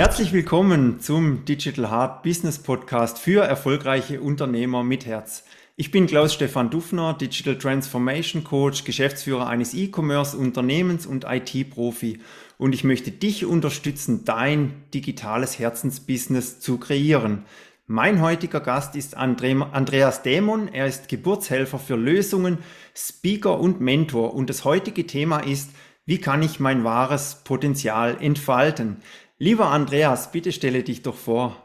Herzlich willkommen zum Digital Heart Business Podcast für erfolgreiche Unternehmer mit Herz. Ich bin Klaus-Stefan Dufner, Digital Transformation Coach, Geschäftsführer eines E-Commerce-Unternehmens und IT-Profi. Und ich möchte dich unterstützen, dein digitales Herzensbusiness zu kreieren. Mein heutiger Gast ist Andreas Dämon. Er ist Geburtshelfer für Lösungen, Speaker und Mentor. Und das heutige Thema ist, wie kann ich mein wahres Potenzial entfalten? Lieber Andreas, bitte stelle dich doch vor.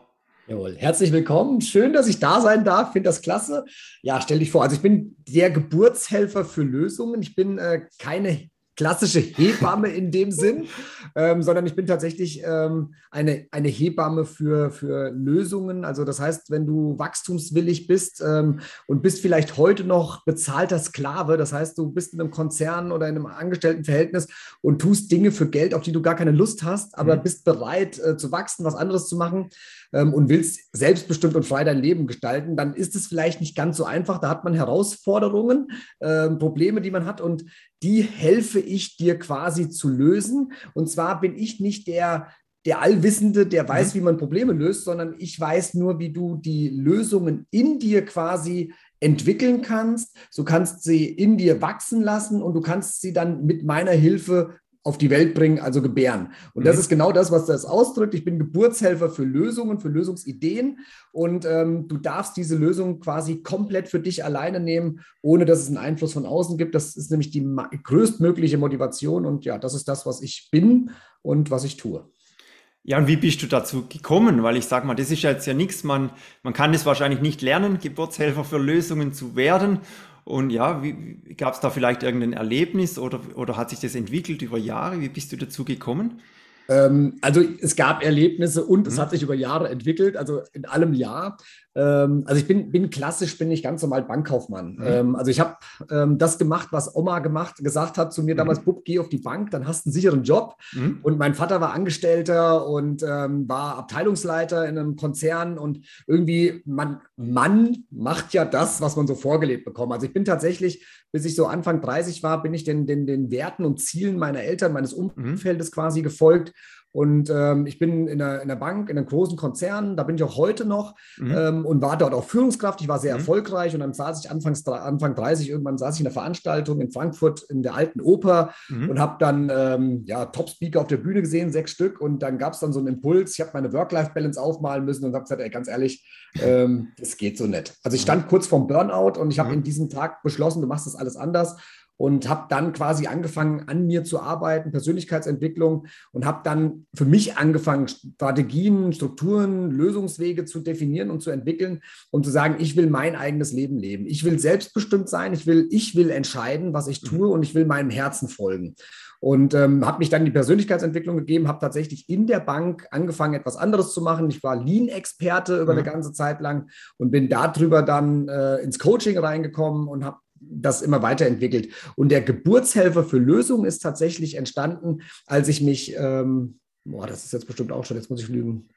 Jawohl, herzlich willkommen. Schön, dass ich da sein darf. Finde das klasse. Ja, stell dich vor. Also ich bin der Geburtshelfer für Lösungen. Ich bin äh, keine klassische Hebamme in dem Sinn, ähm, sondern ich bin tatsächlich ähm, eine, eine Hebamme für, für Lösungen. Also das heißt, wenn du wachstumswillig bist ähm, und bist vielleicht heute noch bezahlter Sklave, das heißt, du bist in einem Konzern oder in einem Angestelltenverhältnis und tust Dinge für Geld, auf die du gar keine Lust hast, aber mhm. bist bereit äh, zu wachsen, was anderes zu machen ähm, und willst selbstbestimmt und frei dein Leben gestalten, dann ist es vielleicht nicht ganz so einfach. Da hat man Herausforderungen, äh, Probleme, die man hat und die helfe ich dir quasi zu lösen. Und zwar bin ich nicht der, der Allwissende, der weiß, mhm. wie man Probleme löst, sondern ich weiß nur, wie du die Lösungen in dir quasi entwickeln kannst. Du kannst sie in dir wachsen lassen und du kannst sie dann mit meiner Hilfe auf die Welt bringen, also gebären. Und mhm. das ist genau das, was das ausdrückt. Ich bin Geburtshelfer für Lösungen, für Lösungsideen und ähm, du darfst diese Lösung quasi komplett für dich alleine nehmen, ohne dass es einen Einfluss von außen gibt. Das ist nämlich die größtmögliche Motivation und ja, das ist das, was ich bin und was ich tue. Ja, und wie bist du dazu gekommen? Weil ich sage mal, das ist jetzt ja nichts, man, man kann es wahrscheinlich nicht lernen, Geburtshelfer für Lösungen zu werden. Und ja, gab es da vielleicht irgendein Erlebnis oder, oder hat sich das entwickelt über Jahre? Wie bist du dazu gekommen? Ähm, also es gab Erlebnisse und mhm. es hat sich über Jahre entwickelt, also in allem Jahr. Ähm, also ich bin, bin klassisch, bin ich ganz normal Bankkaufmann. Mhm. Ähm, also ich habe ähm, das gemacht, was Oma gemacht, gesagt hat zu mir mhm. damals, Bub, geh auf die Bank, dann hast du einen sicheren Job. Mhm. Und mein Vater war Angestellter und ähm, war Abteilungsleiter in einem Konzern und irgendwie, man, man macht ja das, was man so vorgelebt bekommt. Also ich bin tatsächlich, bis ich so Anfang 30 war, bin ich den, den, den Werten und Zielen meiner Eltern, meines mhm. Umfeldes quasi gefolgt und ähm, ich bin in der, in der Bank, in einem großen Konzern, da bin ich auch heute noch mhm. ähm, und war dort auch Führungskraft. Ich war sehr mhm. erfolgreich und dann saß ich Anfangs, Anfang 30, irgendwann saß ich in der Veranstaltung in Frankfurt in der alten Oper mhm. und habe dann ähm, ja, Top-Speaker auf der Bühne gesehen, sechs Stück. Und dann gab es dann so einen Impuls. Ich habe meine Work-Life-Balance aufmalen müssen und habe gesagt, ey, ganz ehrlich, ähm, das geht so nicht. Also ich stand mhm. kurz vorm Burnout und ich habe mhm. in diesem Tag beschlossen, du machst das alles anders und habe dann quasi angefangen, an mir zu arbeiten, Persönlichkeitsentwicklung und habe dann für mich angefangen, Strategien, Strukturen, Lösungswege zu definieren und zu entwickeln, um zu sagen, ich will mein eigenes Leben leben. Ich will selbstbestimmt sein, ich will, ich will entscheiden, was ich tue und ich will meinem Herzen folgen. Und ähm, habe mich dann die Persönlichkeitsentwicklung gegeben, habe tatsächlich in der Bank angefangen, etwas anderes zu machen. Ich war Lean-Experte über mhm. eine ganze Zeit lang und bin darüber dann äh, ins Coaching reingekommen und habe das immer weiterentwickelt. Und der Geburtshelfer für Lösungen ist tatsächlich entstanden, als ich mich, ähm, boah, das ist jetzt bestimmt auch schon, jetzt muss ich lügen,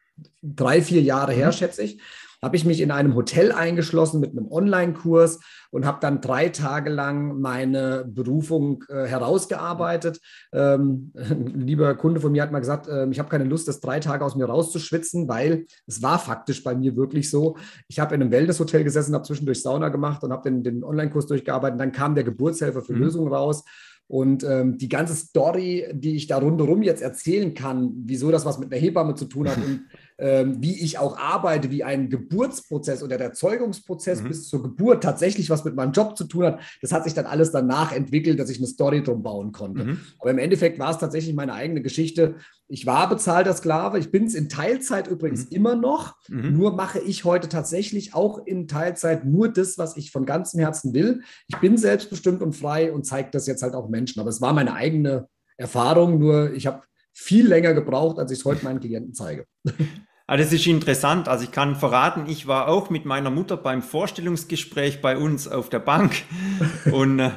drei, vier Jahre her, mhm. schätze ich, habe ich mich in einem Hotel eingeschlossen mit einem Online-Kurs und habe dann drei Tage lang meine Berufung äh, herausgearbeitet. Ähm, ein lieber Kunde von mir hat mal gesagt, äh, ich habe keine Lust, das drei Tage aus mir rauszuschwitzen, weil es war faktisch bei mir wirklich so. Ich habe in einem Wellness-Hotel gesessen, habe zwischendurch Sauna gemacht und habe den, den Online-Kurs durchgearbeitet. Dann kam der Geburtshelfer für mhm. Lösungen raus. Und ähm, die ganze Story, die ich da rundherum jetzt erzählen kann, wieso das was mit einer Hebamme zu tun hat und wie ich auch arbeite, wie ein Geburtsprozess oder der Zeugungsprozess mhm. bis zur Geburt tatsächlich was mit meinem Job zu tun hat, das hat sich dann alles danach entwickelt, dass ich eine Story drum bauen konnte. Mhm. Aber im Endeffekt war es tatsächlich meine eigene Geschichte. Ich war bezahlter Sklave, ich bin es in Teilzeit übrigens mhm. immer noch, mhm. nur mache ich heute tatsächlich auch in Teilzeit nur das, was ich von ganzem Herzen will. Ich bin selbstbestimmt und frei und zeige das jetzt halt auch Menschen. Aber es war meine eigene Erfahrung, nur ich habe viel länger gebraucht, als ich es heute meinen Klienten zeige. Ah, das ist interessant. Also ich kann verraten, ich war auch mit meiner Mutter beim Vorstellungsgespräch bei uns auf der Bank und äh,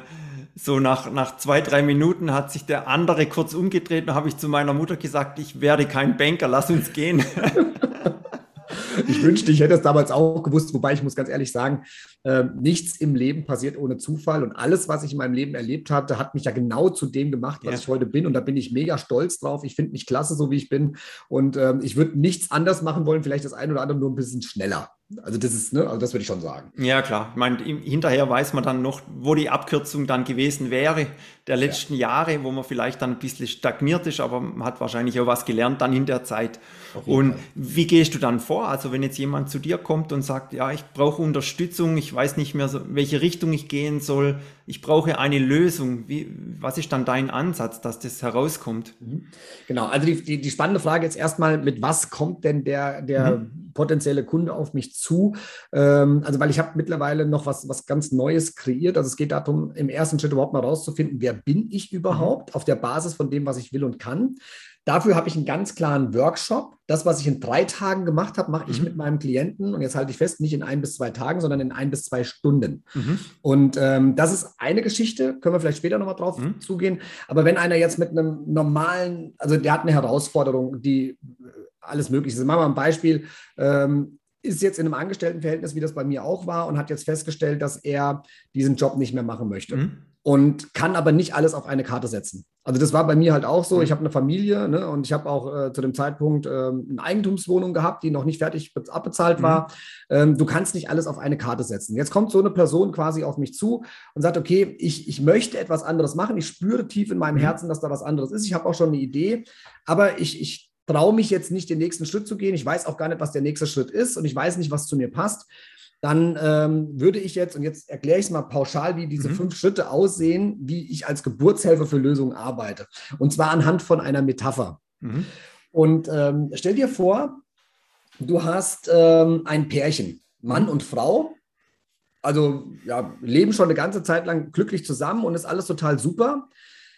so nach, nach zwei, drei Minuten hat sich der andere kurz umgedreht und habe ich zu meiner Mutter gesagt, ich werde kein Banker, lass uns gehen. ich wünschte, ich hätte es damals auch gewusst, wobei ich muss ganz ehrlich sagen, äh, nichts im Leben passiert ohne Zufall und alles, was ich in meinem Leben erlebt hatte, hat mich ja genau zu dem gemacht, was ja. ich heute bin und da bin ich mega stolz drauf. Ich finde mich klasse, so wie ich bin und ähm, ich würde nichts anders machen wollen, vielleicht das ein oder andere nur ein bisschen schneller. Also das ist, ne, also das würde ich schon sagen. Ja, klar. Ich meine, hinterher weiß man dann noch, wo die Abkürzung dann gewesen wäre der letzten ja. Jahre, wo man vielleicht dann ein bisschen stagniert ist, aber man hat wahrscheinlich auch was gelernt dann in der Zeit. Und Fall. wie gehst du dann vor? Also wenn jetzt jemand zu dir kommt und sagt, ja, ich brauche Unterstützung, ich weiß nicht mehr, so, welche Richtung ich gehen soll, ich brauche eine Lösung. Wie, was ist dann dein Ansatz, dass das herauskommt? Mhm. Genau, also die, die, die spannende Frage jetzt erstmal, mit was kommt denn der, der mhm. potenzielle Kunde auf mich zu? Ähm, also weil ich habe mittlerweile noch was, was ganz Neues kreiert. Also es geht darum, im ersten Schritt überhaupt mal rauszufinden, wer bin ich überhaupt mhm. auf der Basis von dem, was ich will und kann. Dafür habe ich einen ganz klaren Workshop. Das, was ich in drei Tagen gemacht habe, mache mhm. ich mit meinem Klienten. Und jetzt halte ich fest, nicht in ein bis zwei Tagen, sondern in ein bis zwei Stunden. Mhm. Und ähm, das ist eine Geschichte, können wir vielleicht später nochmal drauf mhm. zugehen. Aber wenn einer jetzt mit einem normalen, also der hat eine Herausforderung, die äh, alles Mögliche ist. Machen wir mal ein Beispiel. Ähm, ist jetzt in einem Angestelltenverhältnis, wie das bei mir auch war, und hat jetzt festgestellt, dass er diesen Job nicht mehr machen möchte. Mhm und kann aber nicht alles auf eine Karte setzen. Also das war bei mir halt auch so. Mhm. Ich habe eine Familie ne, und ich habe auch äh, zu dem Zeitpunkt ähm, eine Eigentumswohnung gehabt, die noch nicht fertig abbezahlt mhm. war. Ähm, du kannst nicht alles auf eine Karte setzen. Jetzt kommt so eine Person quasi auf mich zu und sagt, okay, ich, ich möchte etwas anderes machen. Ich spüre tief in meinem mhm. Herzen, dass da was anderes ist. Ich habe auch schon eine Idee, aber ich, ich traue mich jetzt nicht, den nächsten Schritt zu gehen. Ich weiß auch gar nicht, was der nächste Schritt ist und ich weiß nicht, was zu mir passt dann ähm, würde ich jetzt, und jetzt erkläre ich es mal pauschal, wie diese mhm. fünf Schritte aussehen, wie ich als Geburtshelfer für Lösungen arbeite. Und zwar anhand von einer Metapher. Mhm. Und ähm, stell dir vor, du hast ähm, ein Pärchen, Mann und Frau, also ja, leben schon eine ganze Zeit lang glücklich zusammen und ist alles total super.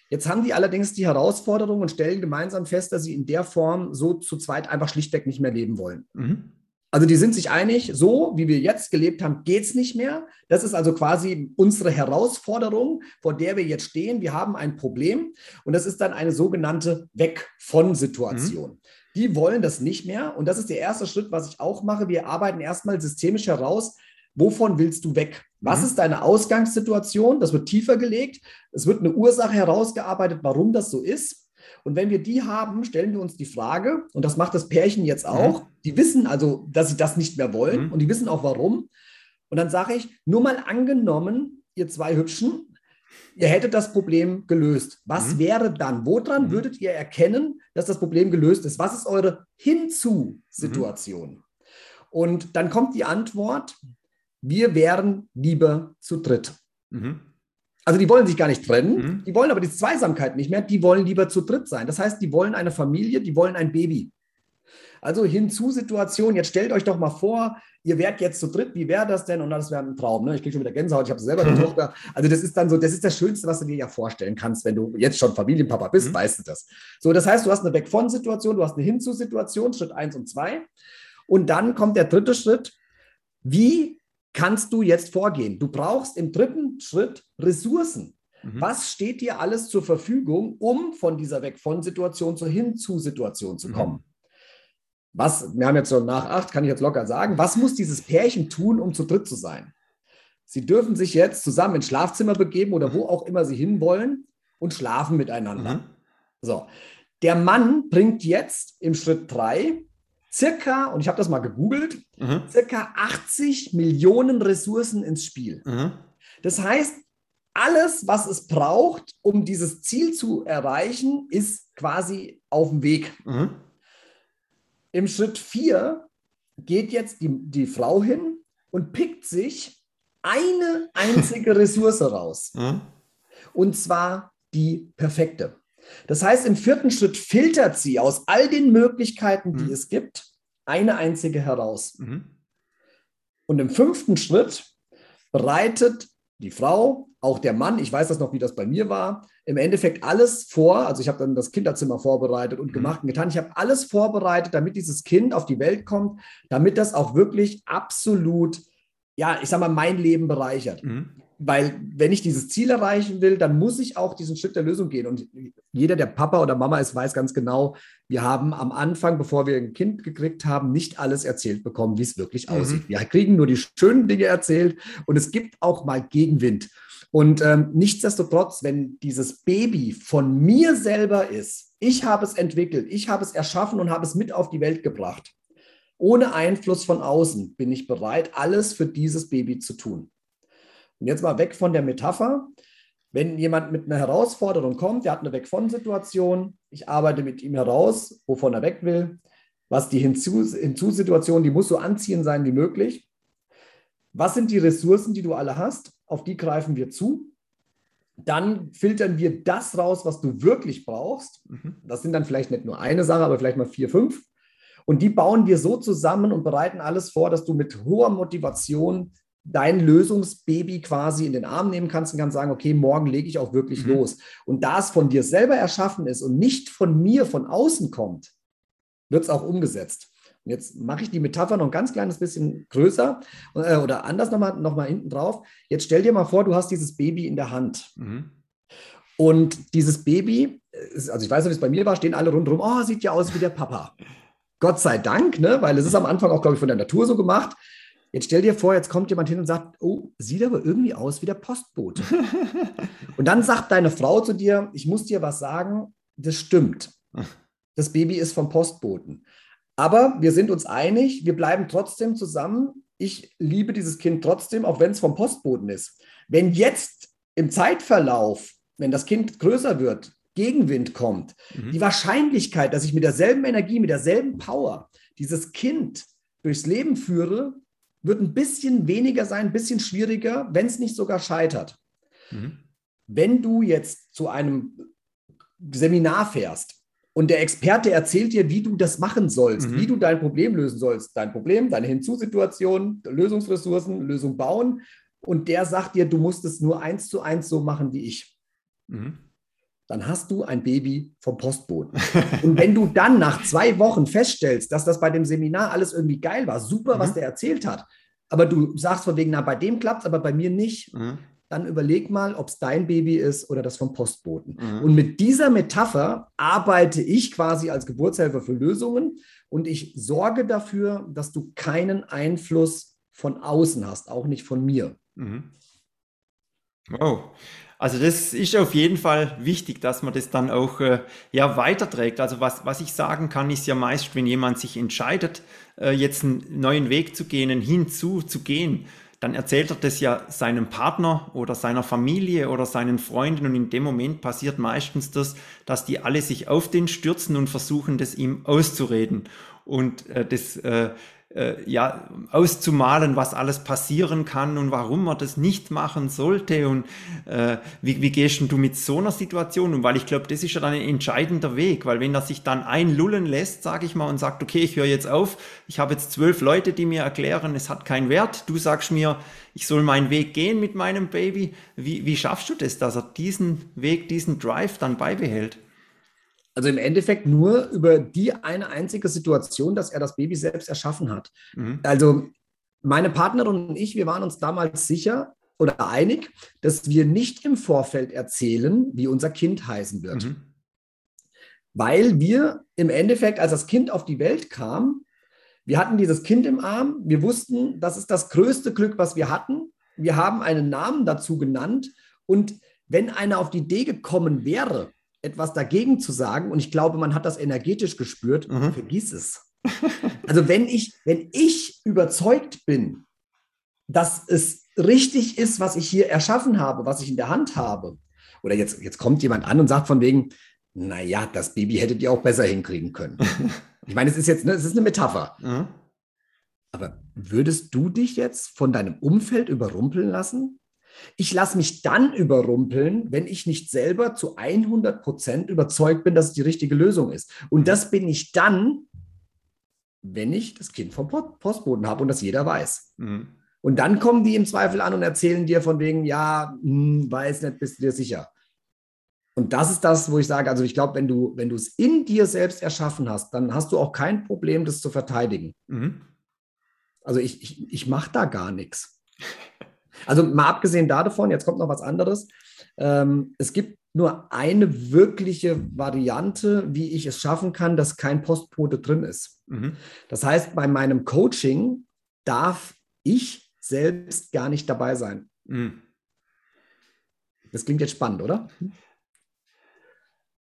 Jetzt haben die allerdings die Herausforderung und stellen gemeinsam fest, dass sie in der Form so zu zweit einfach schlichtweg nicht mehr leben wollen. Mhm. Also die sind sich einig, so wie wir jetzt gelebt haben, geht es nicht mehr. Das ist also quasi unsere Herausforderung, vor der wir jetzt stehen. Wir haben ein Problem und das ist dann eine sogenannte Weg von Situation. Mhm. Die wollen das nicht mehr und das ist der erste Schritt, was ich auch mache. Wir arbeiten erstmal systemisch heraus, wovon willst du weg? Was mhm. ist deine Ausgangssituation? Das wird tiefer gelegt. Es wird eine Ursache herausgearbeitet, warum das so ist. Und wenn wir die haben, stellen wir uns die Frage, und das macht das Pärchen jetzt auch, mhm. die wissen also, dass sie das nicht mehr wollen mhm. und die wissen auch warum. Und dann sage ich, nur mal angenommen, ihr zwei Hübschen, ihr hättet das Problem gelöst. Was mhm. wäre dann? Woran mhm. würdet ihr erkennen, dass das Problem gelöst ist? Was ist eure Hinzu-Situation? Mhm. Und dann kommt die Antwort, wir wären lieber zu dritt. Mhm. Also die wollen sich gar nicht trennen, mhm. die wollen aber die Zweisamkeit nicht mehr, die wollen lieber zu dritt sein. Das heißt, die wollen eine Familie, die wollen ein Baby. Also hinzu Situation, jetzt stellt euch doch mal vor, ihr wärt jetzt zu dritt, wie wäre das denn? Und das wäre ein Traum. Ne? Ich kriege schon wieder Gänsehaut, ich habe selber eine Tochter. Also das ist dann so, das ist das Schönste, was du dir ja vorstellen kannst, wenn du jetzt schon Familienpapa bist, mhm. weißt du das. So, das heißt, du hast eine Weg von Situation, du hast eine hinzu Situation, Schritt eins und zwei. Und dann kommt der dritte Schritt. Wie kannst du jetzt vorgehen? Du brauchst im dritten Schritt Ressourcen. Mhm. Was steht dir alles zur Verfügung, um von dieser Weg von Situation zur Hin-zu-Situation zu mhm. kommen? Mhm. Was, wir haben jetzt so nach acht, kann ich jetzt locker sagen, was muss dieses Pärchen tun, um zu dritt zu sein? Sie dürfen sich jetzt zusammen ins Schlafzimmer begeben oder wo auch immer sie hinwollen und schlafen miteinander. Mhm. So. Der Mann bringt jetzt im Schritt drei circa, und ich habe das mal gegoogelt, mhm. circa 80 Millionen Ressourcen ins Spiel. Mhm. Das heißt, alles, was es braucht, um dieses Ziel zu erreichen, ist quasi auf dem Weg. Mhm. Im Schritt 4 geht jetzt die, die Frau hin und pickt sich eine einzige Ressource raus. Mhm. Und zwar die perfekte. Das heißt, im vierten Schritt filtert sie aus all den Möglichkeiten, die mhm. es gibt, eine einzige heraus. Mhm. Und im fünften Schritt bereitet die Frau, auch der Mann, ich weiß das noch, wie das bei mir war, im Endeffekt alles vor. Also ich habe dann das Kinderzimmer vorbereitet und mhm. gemacht und getan. Ich habe alles vorbereitet, damit dieses Kind auf die Welt kommt, damit das auch wirklich absolut, ja, ich sage mal, mein Leben bereichert. Mhm weil wenn ich dieses Ziel erreichen will, dann muss ich auch diesen Schritt der Lösung gehen. Und jeder, der Papa oder Mama ist, weiß ganz genau, wir haben am Anfang, bevor wir ein Kind gekriegt haben, nicht alles erzählt bekommen, wie es wirklich mhm. aussieht. Wir kriegen nur die schönen Dinge erzählt und es gibt auch mal Gegenwind. Und ähm, nichtsdestotrotz, wenn dieses Baby von mir selber ist, ich habe es entwickelt, ich habe es erschaffen und habe es mit auf die Welt gebracht. Ohne Einfluss von außen bin ich bereit, alles für dieses Baby zu tun. Und jetzt mal weg von der Metapher. Wenn jemand mit einer Herausforderung kommt, der hat eine Weg von Situation, ich arbeite mit ihm heraus, wovon er weg will, was die Hinzu-Situation, die muss so anziehend sein wie möglich. Was sind die Ressourcen, die du alle hast? Auf die greifen wir zu. Dann filtern wir das raus, was du wirklich brauchst. Mhm. Das sind dann vielleicht nicht nur eine Sache, aber vielleicht mal vier, fünf. Und die bauen wir so zusammen und bereiten alles vor, dass du mit hoher Motivation dein Lösungsbaby quasi in den Arm nehmen kannst und kannst sagen, okay, morgen lege ich auch wirklich mhm. los. Und da es von dir selber erschaffen ist und nicht von mir von außen kommt, wird es auch umgesetzt. Und jetzt mache ich die Metapher noch ein ganz kleines bisschen größer äh, oder anders nochmal noch mal hinten drauf. Jetzt stell dir mal vor, du hast dieses Baby in der Hand. Mhm. Und dieses Baby, also ich weiß nicht, wie es bei mir war, stehen alle rundherum, oh, sieht ja aus wie der Papa. Gott sei Dank, ne? weil es ist am Anfang auch, glaube ich, von der Natur so gemacht. Jetzt stell dir vor, jetzt kommt jemand hin und sagt, oh, sieht aber irgendwie aus wie der Postbote. und dann sagt deine Frau zu dir, ich muss dir was sagen, das stimmt. Das Baby ist vom Postboten. Aber wir sind uns einig, wir bleiben trotzdem zusammen. Ich liebe dieses Kind trotzdem, auch wenn es vom Postboten ist. Wenn jetzt im Zeitverlauf, wenn das Kind größer wird, Gegenwind kommt, mhm. die Wahrscheinlichkeit, dass ich mit derselben Energie, mit derselben Power dieses Kind durchs Leben führe, wird ein bisschen weniger sein, ein bisschen schwieriger, wenn es nicht sogar scheitert. Mhm. Wenn du jetzt zu einem Seminar fährst und der Experte erzählt dir, wie du das machen sollst, mhm. wie du dein Problem lösen sollst, dein Problem, deine Hinzusituation, Lösungsressourcen, Lösung bauen und der sagt dir, du musst es nur eins zu eins so machen wie ich. Mhm dann hast du ein Baby vom Postboten. Und wenn du dann nach zwei Wochen feststellst, dass das bei dem Seminar alles irgendwie geil war, super, mhm. was der erzählt hat, aber du sagst von wegen, na, bei dem klappt es, aber bei mir nicht, mhm. dann überleg mal, ob es dein Baby ist oder das vom Postboten. Mhm. Und mit dieser Metapher arbeite ich quasi als Geburtshelfer für Lösungen und ich sorge dafür, dass du keinen Einfluss von außen hast, auch nicht von mir. Mhm. Wow. Also das ist auf jeden Fall wichtig, dass man das dann auch äh, ja, weiterträgt. Also was, was ich sagen kann, ist ja meist, wenn jemand sich entscheidet, äh, jetzt einen neuen Weg zu gehen, hinzu zu gehen, dann erzählt er das ja seinem Partner oder seiner Familie oder seinen Freunden und in dem Moment passiert meistens das, dass die alle sich auf den stürzen und versuchen, das ihm auszureden. Und äh, das äh, äh, ja, auszumalen, was alles passieren kann und warum man das nicht machen sollte und äh, wie, wie gehst du mit so einer Situation um? Weil ich glaube, das ist ja dann ein entscheidender Weg, weil wenn er sich dann einlullen lässt, sage ich mal, und sagt, okay, ich höre jetzt auf, ich habe jetzt zwölf Leute, die mir erklären, es hat keinen Wert, du sagst mir, ich soll meinen Weg gehen mit meinem Baby, wie, wie schaffst du das, dass er diesen Weg, diesen Drive dann beibehält? Also im Endeffekt nur über die eine einzige Situation, dass er das Baby selbst erschaffen hat. Mhm. Also meine Partnerin und ich, wir waren uns damals sicher oder einig, dass wir nicht im Vorfeld erzählen, wie unser Kind heißen wird. Mhm. Weil wir im Endeffekt, als das Kind auf die Welt kam, wir hatten dieses Kind im Arm, wir wussten, das ist das größte Glück, was wir hatten. Wir haben einen Namen dazu genannt und wenn einer auf die Idee gekommen wäre, etwas dagegen zu sagen, und ich glaube, man hat das energetisch gespürt, mhm. vergiss es. Also wenn ich, wenn ich überzeugt bin, dass es richtig ist, was ich hier erschaffen habe, was ich in der Hand habe, oder jetzt, jetzt kommt jemand an und sagt von wegen, naja, das Baby hättet ihr auch besser hinkriegen können. ich meine, es ist jetzt, ne, es ist eine Metapher. Mhm. Aber würdest du dich jetzt von deinem Umfeld überrumpeln lassen? Ich lasse mich dann überrumpeln, wenn ich nicht selber zu 100 Prozent überzeugt bin, dass es die richtige Lösung ist. Und mhm. das bin ich dann, wenn ich das Kind vom Postboden habe und das jeder weiß. Mhm. Und dann kommen die im Zweifel an und erzählen dir von wegen, ja, hm, weiß nicht, bist du dir sicher. Und das ist das, wo ich sage, also ich glaube, wenn du, wenn du es in dir selbst erschaffen hast, dann hast du auch kein Problem, das zu verteidigen. Mhm. Also ich, ich, ich mache da gar nichts. Also mal abgesehen davon, jetzt kommt noch was anderes. Ähm, es gibt nur eine wirkliche Variante, wie ich es schaffen kann, dass kein Postbote drin ist. Mhm. Das heißt, bei meinem Coaching darf ich selbst gar nicht dabei sein. Mhm. Das klingt jetzt spannend, oder?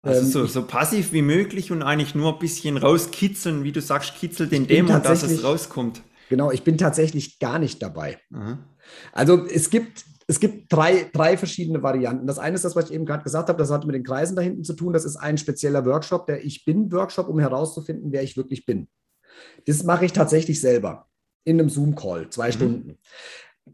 Also ähm, so, so, passiv wie möglich und eigentlich nur ein bisschen rauskitzeln, wie du sagst, kitzel den Dämon, dass es rauskommt. Genau, ich bin tatsächlich gar nicht dabei. Mhm. Also es gibt es gibt drei, drei verschiedene Varianten. Das eine ist das, was ich eben gerade gesagt habe, das hat mit den Kreisen da hinten zu tun. Das ist ein spezieller Workshop, der Ich Bin-Workshop, um herauszufinden, wer ich wirklich bin. Das mache ich tatsächlich selber in einem Zoom-Call, zwei mhm. Stunden.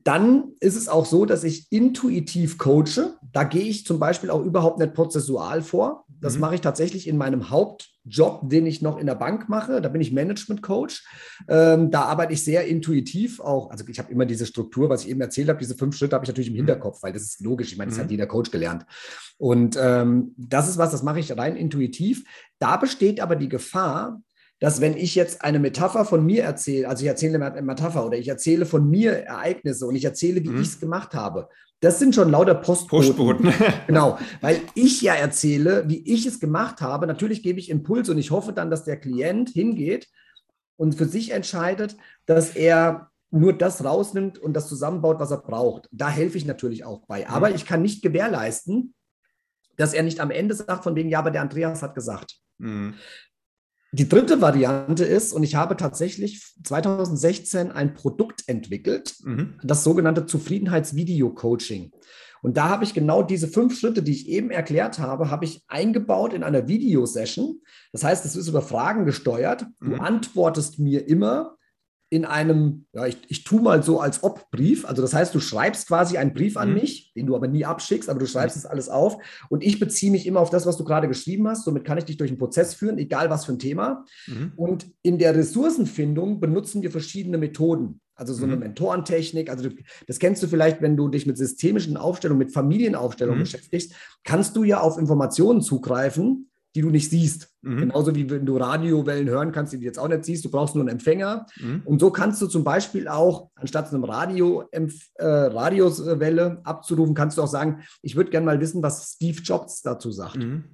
Dann ist es auch so, dass ich intuitiv coache. Da gehe ich zum Beispiel auch überhaupt nicht prozessual vor. Das mhm. mache ich tatsächlich in meinem Hauptjob, den ich noch in der Bank mache. Da bin ich Management Coach. Ähm, da arbeite ich sehr intuitiv auch. Also ich habe immer diese Struktur, was ich eben erzählt habe, diese fünf Schritte habe ich natürlich im mhm. Hinterkopf, weil das ist logisch. Ich meine, das mhm. hat jeder Coach gelernt. Und ähm, das ist was, das mache ich rein intuitiv. Da besteht aber die Gefahr, dass wenn ich jetzt eine Metapher von mir erzähle, also ich erzähle eine Metapher oder ich erzähle von mir Ereignisse und ich erzähle, wie mhm. ich es gemacht habe, das sind schon lauter Postboten. Postboten. genau, weil ich ja erzähle, wie ich es gemacht habe. Natürlich gebe ich Impulse und ich hoffe dann, dass der Klient hingeht und für sich entscheidet, dass er nur das rausnimmt und das zusammenbaut, was er braucht. Da helfe ich natürlich auch bei. Aber mhm. ich kann nicht gewährleisten, dass er nicht am Ende sagt, von wegen, ja, aber der Andreas hat gesagt. Mhm. Die dritte Variante ist, und ich habe tatsächlich 2016 ein Produkt entwickelt, mhm. das sogenannte Zufriedenheitsvideo-Coaching. Und da habe ich genau diese fünf Schritte, die ich eben erklärt habe, habe ich eingebaut in einer Videosession. Das heißt, es ist über Fragen gesteuert. Du mhm. antwortest mir immer in einem, ja, ich, ich tue mal so als ob Brief. Also das heißt, du schreibst quasi einen Brief an mhm. mich, den du aber nie abschickst, aber du schreibst es alles auf und ich beziehe mich immer auf das, was du gerade geschrieben hast. Somit kann ich dich durch einen Prozess führen, egal was für ein Thema. Mhm. Und in der Ressourcenfindung benutzen wir verschiedene Methoden. Also so eine mhm. Mentorentechnik, also das kennst du vielleicht, wenn du dich mit systemischen Aufstellungen, mit Familienaufstellungen mhm. beschäftigst, kannst du ja auf Informationen zugreifen, die du nicht siehst. Mhm. Genauso wie wenn du Radiowellen hören kannst, die du jetzt auch nicht siehst, du brauchst nur einen Empfänger. Mhm. Und so kannst du zum Beispiel auch, anstatt einem Radio, äh, Radioswelle abzurufen, kannst du auch sagen, ich würde gerne mal wissen, was Steve Jobs dazu sagt. Mhm.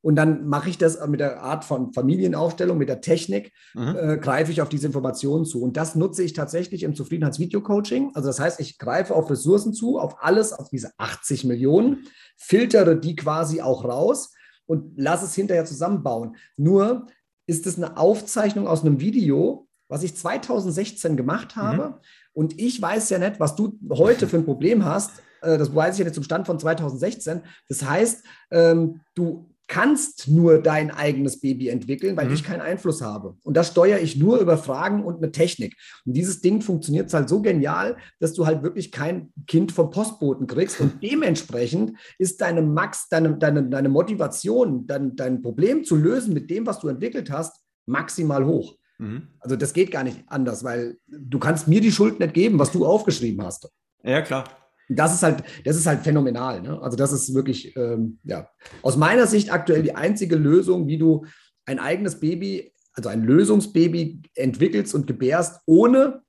Und dann mache ich das mit der Art von Familienaufstellung, mit der Technik, mhm. äh, greife ich auf diese Informationen zu. Und das nutze ich tatsächlich im Zufriedenheitsvideo-Coaching. Also das heißt, ich greife auf Ressourcen zu, auf alles, auf diese 80 Millionen, filtere die quasi auch raus und lass es hinterher zusammenbauen. Nur ist es eine Aufzeichnung aus einem Video, was ich 2016 gemacht habe. Mhm. Und ich weiß ja nicht, was du heute für ein Problem hast. Äh, das weiß ich ja nicht zum Stand von 2016. Das heißt, ähm, du kannst nur dein eigenes Baby entwickeln, weil mhm. ich keinen Einfluss habe. Und das steuere ich nur über Fragen und eine Technik. Und dieses Ding funktioniert halt so genial, dass du halt wirklich kein Kind vom Postboten kriegst. Und dementsprechend ist deine Max, deine, deine, deine Motivation, dein, dein Problem zu lösen mit dem, was du entwickelt hast, maximal hoch. Mhm. Also das geht gar nicht anders, weil du kannst mir die Schuld nicht geben, was du aufgeschrieben hast. Ja, klar. Das ist halt, das ist halt phänomenal. Ne? Also das ist wirklich, ähm, ja, aus meiner Sicht aktuell die einzige Lösung, wie du ein eigenes Baby, also ein Lösungsbaby entwickelst und gebärst, ohne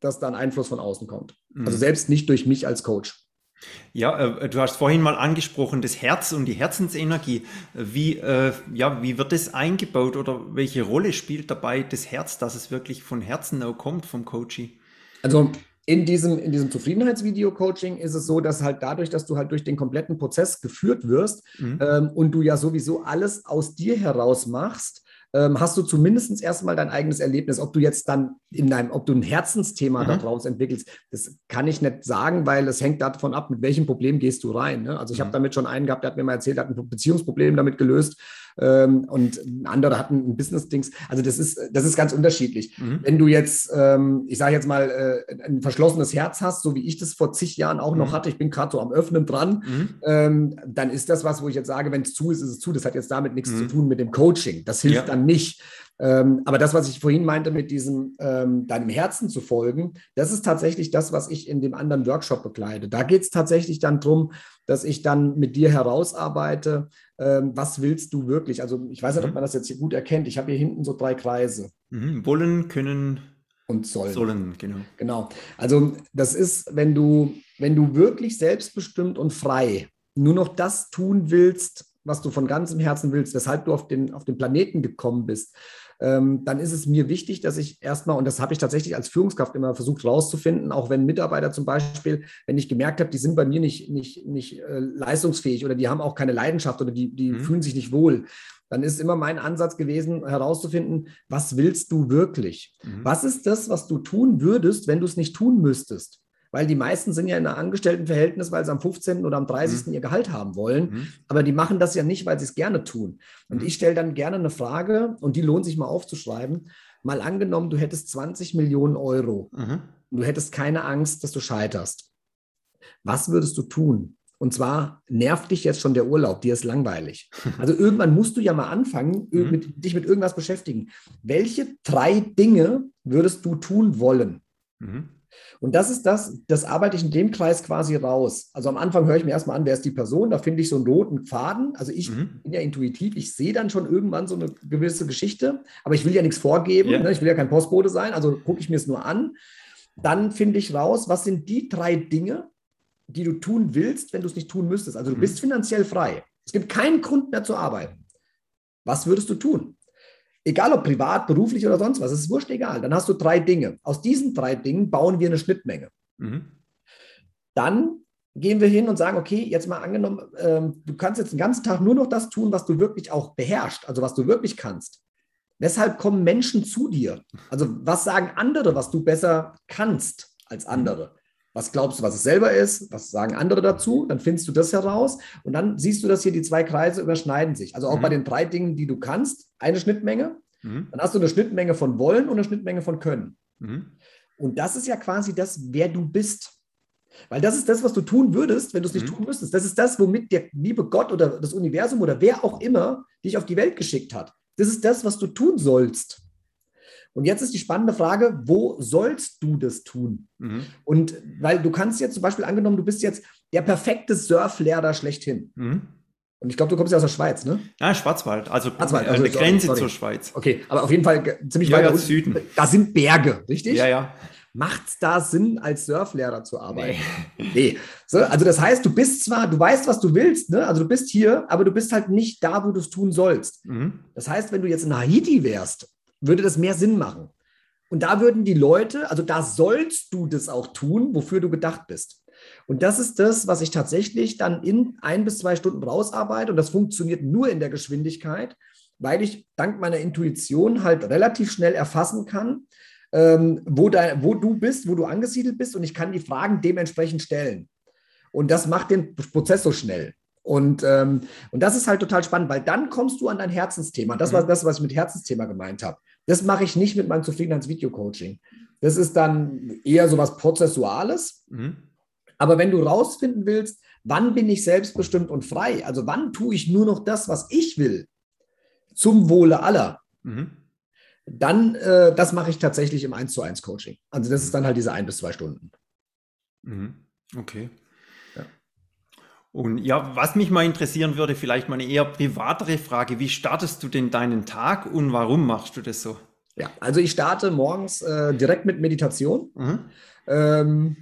dass dann Einfluss von außen kommt. Mhm. Also selbst nicht durch mich als Coach. Ja, äh, du hast vorhin mal angesprochen, das Herz und die Herzensenergie. Wie, äh, ja, wie wird das eingebaut oder welche Rolle spielt dabei das Herz, dass es wirklich von Herzen auch kommt vom Coachie? Also in diesem, in diesem Zufriedenheitsvideo-Coaching ist es so, dass halt dadurch, dass du halt durch den kompletten Prozess geführt wirst mhm. ähm, und du ja sowieso alles aus dir heraus machst, ähm, hast du zumindest erstmal dein eigenes Erlebnis. Ob du jetzt dann in deinem, ob du ein Herzensthema mhm. daraus entwickelst, das kann ich nicht sagen, weil es hängt davon ab, mit welchem Problem gehst du rein. Ne? Also ich mhm. habe damit schon einen gehabt, der hat mir mal erzählt, er hat ein Beziehungsproblem damit gelöst ähm, und ein anderer hat ein Business-Dings. Also das ist, das ist ganz unterschiedlich. Mhm. Wenn du jetzt, ähm, ich sage jetzt mal, äh, ein verschlossenes Herz hast, so wie ich das vor zig Jahren auch noch mhm. hatte, ich bin gerade so am Öffnen dran, mhm. ähm, dann ist das was, wo ich jetzt sage, wenn es zu ist, ist es zu. Das hat jetzt damit nichts zu mhm. tun mit dem Coaching. Das hilft ja. dann nicht. Ähm, aber das, was ich vorhin meinte, mit diesem ähm, deinem Herzen zu folgen, das ist tatsächlich das, was ich in dem anderen Workshop bekleide. Da geht es tatsächlich dann darum, dass ich dann mit dir herausarbeite, ähm, was willst du wirklich? Also ich weiß nicht, mhm. ob man das jetzt hier gut erkennt. Ich habe hier hinten so drei Kreise. Mhm. Wollen, können und sollen. Sollen, genau. Genau. Also das ist, wenn du wenn du wirklich selbstbestimmt und frei nur noch das tun willst, was du von ganzem Herzen willst, weshalb du auf den, auf den Planeten gekommen bist, ähm, dann ist es mir wichtig, dass ich erstmal, und das habe ich tatsächlich als Führungskraft immer versucht rauszufinden, auch wenn Mitarbeiter zum Beispiel, wenn ich gemerkt habe, die sind bei mir nicht, nicht, nicht äh, leistungsfähig oder die haben auch keine Leidenschaft oder die, die mhm. fühlen sich nicht wohl, dann ist immer mein Ansatz gewesen, herauszufinden, was willst du wirklich? Mhm. Was ist das, was du tun würdest, wenn du es nicht tun müsstest? Weil die meisten sind ja in einem Angestelltenverhältnis, weil sie am 15. oder am 30. Mhm. ihr Gehalt haben wollen. Mhm. Aber die machen das ja nicht, weil sie es gerne tun. Und mhm. ich stelle dann gerne eine Frage, und die lohnt sich mal aufzuschreiben. Mal angenommen, du hättest 20 Millionen Euro. Mhm. Du hättest keine Angst, dass du scheiterst. Was würdest du tun? Und zwar nervt dich jetzt schon der Urlaub, dir ist langweilig. Also irgendwann musst du ja mal anfangen, mhm. mit, dich mit irgendwas beschäftigen. Welche drei Dinge würdest du tun wollen? Mhm. Und das ist das, das arbeite ich in dem Kreis quasi raus. Also am Anfang höre ich mir erstmal an, wer ist die Person, da finde ich so einen roten Faden. Also ich mhm. bin ja intuitiv, ich sehe dann schon irgendwann so eine gewisse Geschichte, aber ich will ja nichts vorgeben, yeah. ne? ich will ja kein Postbote sein, also gucke ich mir es nur an. Dann finde ich raus, was sind die drei Dinge, die du tun willst, wenn du es nicht tun müsstest. Also du mhm. bist finanziell frei. Es gibt keinen Grund mehr zu arbeiten. Was würdest du tun? Egal ob privat, beruflich oder sonst was, es ist wurscht egal. Dann hast du drei Dinge. Aus diesen drei Dingen bauen wir eine Schnittmenge. Mhm. Dann gehen wir hin und sagen, okay, jetzt mal angenommen, ähm, du kannst jetzt den ganzen Tag nur noch das tun, was du wirklich auch beherrschst, also was du wirklich kannst. Weshalb kommen Menschen zu dir? Also was sagen andere, was du besser kannst als andere? Was glaubst du, was es selber ist? Was sagen andere dazu? Dann findest du das heraus und dann siehst du, dass hier die zwei Kreise überschneiden sich. Also auch mhm. bei den drei Dingen, die du kannst, eine Schnittmenge. Mhm. Dann hast du eine Schnittmenge von Wollen und eine Schnittmenge von Können. Mhm. Und das ist ja quasi das, wer du bist. Weil das ist das, was du tun würdest, wenn du es nicht mhm. tun müsstest. Das ist das, womit der liebe Gott oder das Universum oder wer auch immer dich auf die Welt geschickt hat. Das ist das, was du tun sollst. Und jetzt ist die spannende Frage, wo sollst du das tun? Mhm. Und weil du kannst jetzt zum Beispiel angenommen, du bist jetzt der perfekte Surflehrer schlechthin. Mhm. Und ich glaube, du kommst ja aus der Schweiz, ne? Ja, Schwarzwald, also, Schwarzwald, also eine Grenze sorry. zur Schweiz. Okay, aber auf jeden Fall ziemlich ja, weit ja, Süden. Da sind Berge, richtig? Ja, ja. Macht es da Sinn, als Surflehrer zu arbeiten? Nee. nee. So, also das heißt, du bist zwar, du weißt, was du willst, ne? also du bist hier, aber du bist halt nicht da, wo du es tun sollst. Mhm. Das heißt, wenn du jetzt in Haiti wärst würde das mehr Sinn machen. Und da würden die Leute, also da sollst du das auch tun, wofür du gedacht bist. Und das ist das, was ich tatsächlich dann in ein bis zwei Stunden rausarbeite. Und das funktioniert nur in der Geschwindigkeit, weil ich dank meiner Intuition halt relativ schnell erfassen kann, ähm, wo, da, wo du bist, wo du angesiedelt bist. Und ich kann die Fragen dementsprechend stellen. Und das macht den Prozess so schnell. Und, ähm, und das ist halt total spannend, weil dann kommst du an dein Herzensthema. Das war mhm. das, was ich mit Herzensthema gemeint habe. Das mache ich nicht mit meinem Zufriedenheits-Video-Coaching. Das ist dann eher so was Prozessuales. Mhm. Aber wenn du rausfinden willst, wann bin ich selbstbestimmt und frei, also wann tue ich nur noch das, was ich will, zum Wohle aller, mhm. dann, äh, das mache ich tatsächlich im 1 zu 1 Coaching. Also das ist dann halt diese ein bis zwei Stunden. Mhm. Okay. Und ja, was mich mal interessieren würde, vielleicht mal eine eher privatere Frage. Wie startest du denn deinen Tag und warum machst du das so? Ja, also ich starte morgens äh, direkt mit Meditation. Mhm. Ähm,